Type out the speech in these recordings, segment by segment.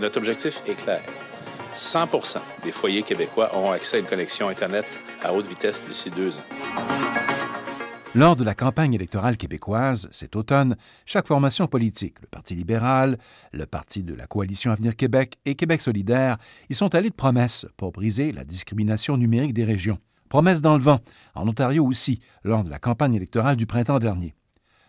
Notre objectif est clair. 100% des foyers québécois auront accès à une connexion Internet à haute vitesse d'ici deux ans. Lors de la campagne électorale québécoise cet automne, chaque formation politique, le Parti libéral, le Parti de la Coalition Avenir Québec et Québec solidaire, y sont allés de promesses pour briser la discrimination numérique des régions. Promesses dans le vent, en Ontario aussi, lors de la campagne électorale du printemps dernier.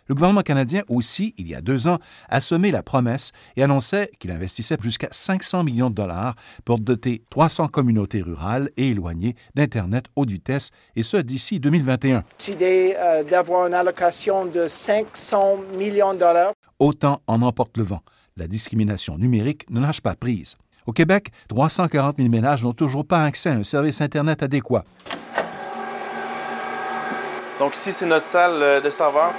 Le gouvernement canadien aussi, il y a deux ans, a semé la promesse et annonçait qu'il investissait jusqu'à 500 millions de dollars pour doter 300 communautés rurales et éloignées d'Internet haute vitesse, et ce d'ici 2021. Décidé euh, d'avoir une allocation de 500 millions de dollars. Autant en emporte le vent. La discrimination numérique ne lâche pas prise. Au Québec, 340 000 ménages n'ont toujours pas accès à un service Internet adéquat. Donc ici, c'est notre salle euh, de serveur.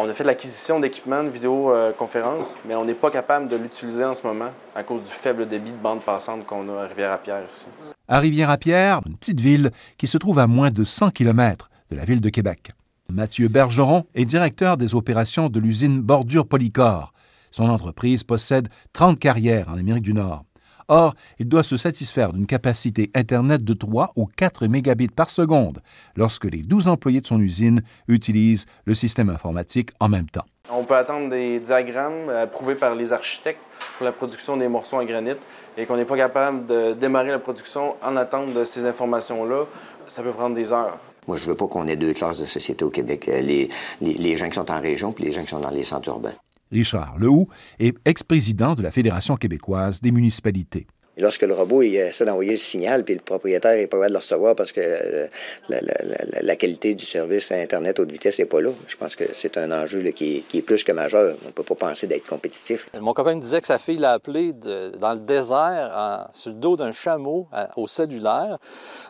On a fait l'acquisition d'équipements de vidéoconférence, mais on n'est pas capable de l'utiliser en ce moment à cause du faible débit de bande passante qu'on a à Rivière-à-Pierre ici. À Rivière-à-Pierre, une petite ville qui se trouve à moins de 100 km de la ville de Québec. Mathieu Bergeron est directeur des opérations de l'usine Bordure Polycor. Son entreprise possède 30 carrières en Amérique du Nord. Or, il doit se satisfaire d'une capacité Internet de 3 ou 4 mégabits par seconde lorsque les 12 employés de son usine utilisent le système informatique en même temps. On peut attendre des diagrammes approuvés par les architectes pour la production des morceaux en granit et qu'on n'est pas capable de démarrer la production en attente de ces informations-là. Ça peut prendre des heures. Moi, je veux pas qu'on ait deux classes de société au Québec, euh, les, les, les gens qui sont en région puis les gens qui sont dans les centres urbains. Richard Lehoux est ex-président de la Fédération québécoise des municipalités. Et lorsque le robot il essaie d'envoyer le signal, puis le propriétaire n'est pas capable de le recevoir parce que euh, la, la, la, la, qualité du service Internet haute vitesse n'est pas là, je pense que c'est un enjeu là, qui, est, qui, est, plus que majeur. On ne peut pas penser d'être compétitif. Mon copain me disait que sa fille l'a appelé de, dans le désert, en, sur le dos d'un chameau à, au cellulaire.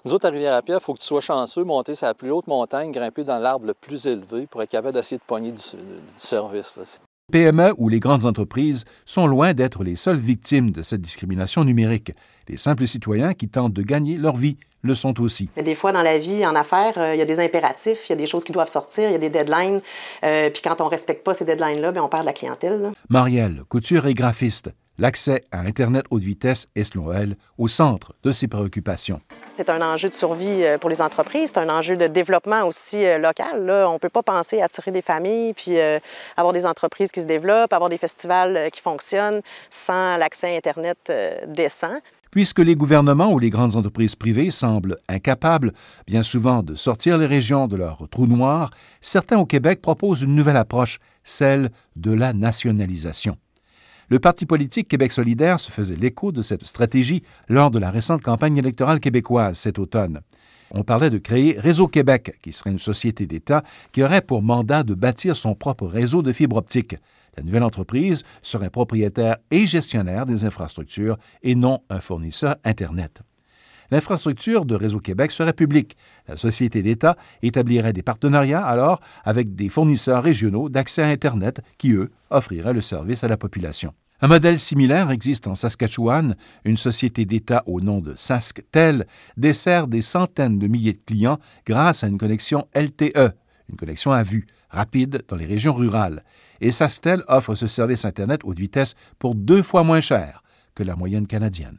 Nous autres, à Rivière-à-Pierre, il faut que tu sois chanceux, monter sa plus haute montagne, grimper dans l'arbre le plus élevé pour être capable d'essayer de pogner du, du service. Là. PME ou les grandes entreprises sont loin d'être les seules victimes de cette discrimination numérique. Les simples citoyens qui tentent de gagner leur vie le sont aussi. Mais des fois, dans la vie, en affaires, euh, il y a des impératifs, il y a des choses qui doivent sortir, il y a des deadlines. Euh, puis quand on ne respecte pas ces deadlines-là, on perd de la clientèle. Là. Marielle, couture et graphiste. L'accès à Internet haute vitesse est, selon elle, au centre de ses préoccupations. C'est un enjeu de survie euh, pour les entreprises, c'est un enjeu de développement aussi local. Là. On ne peut pas penser à attirer des familles, puis euh, avoir des entreprises qui se développent, avoir des festivals qui fonctionnent sans l'accès à Internet euh, décent. Puisque les gouvernements ou les grandes entreprises privées semblent incapables, bien souvent, de sortir les régions de leur trou noir, certains au Québec proposent une nouvelle approche, celle de la nationalisation. Le Parti politique Québec solidaire se faisait l'écho de cette stratégie lors de la récente campagne électorale québécoise cet automne. On parlait de créer Réseau Québec, qui serait une société d'État qui aurait pour mandat de bâtir son propre réseau de fibres optiques. La nouvelle entreprise serait propriétaire et gestionnaire des infrastructures et non un fournisseur Internet. L'infrastructure de Réseau Québec serait publique. La société d'État établirait des partenariats alors avec des fournisseurs régionaux d'accès à Internet qui, eux, offriraient le service à la population. Un modèle similaire existe en Saskatchewan. Une société d'État au nom de SaskTel dessert des centaines de milliers de clients grâce à une connexion LTE, une connexion à vue, rapide dans les régions rurales. Et SaskTel offre ce service Internet haute vitesse pour deux fois moins cher que la moyenne canadienne.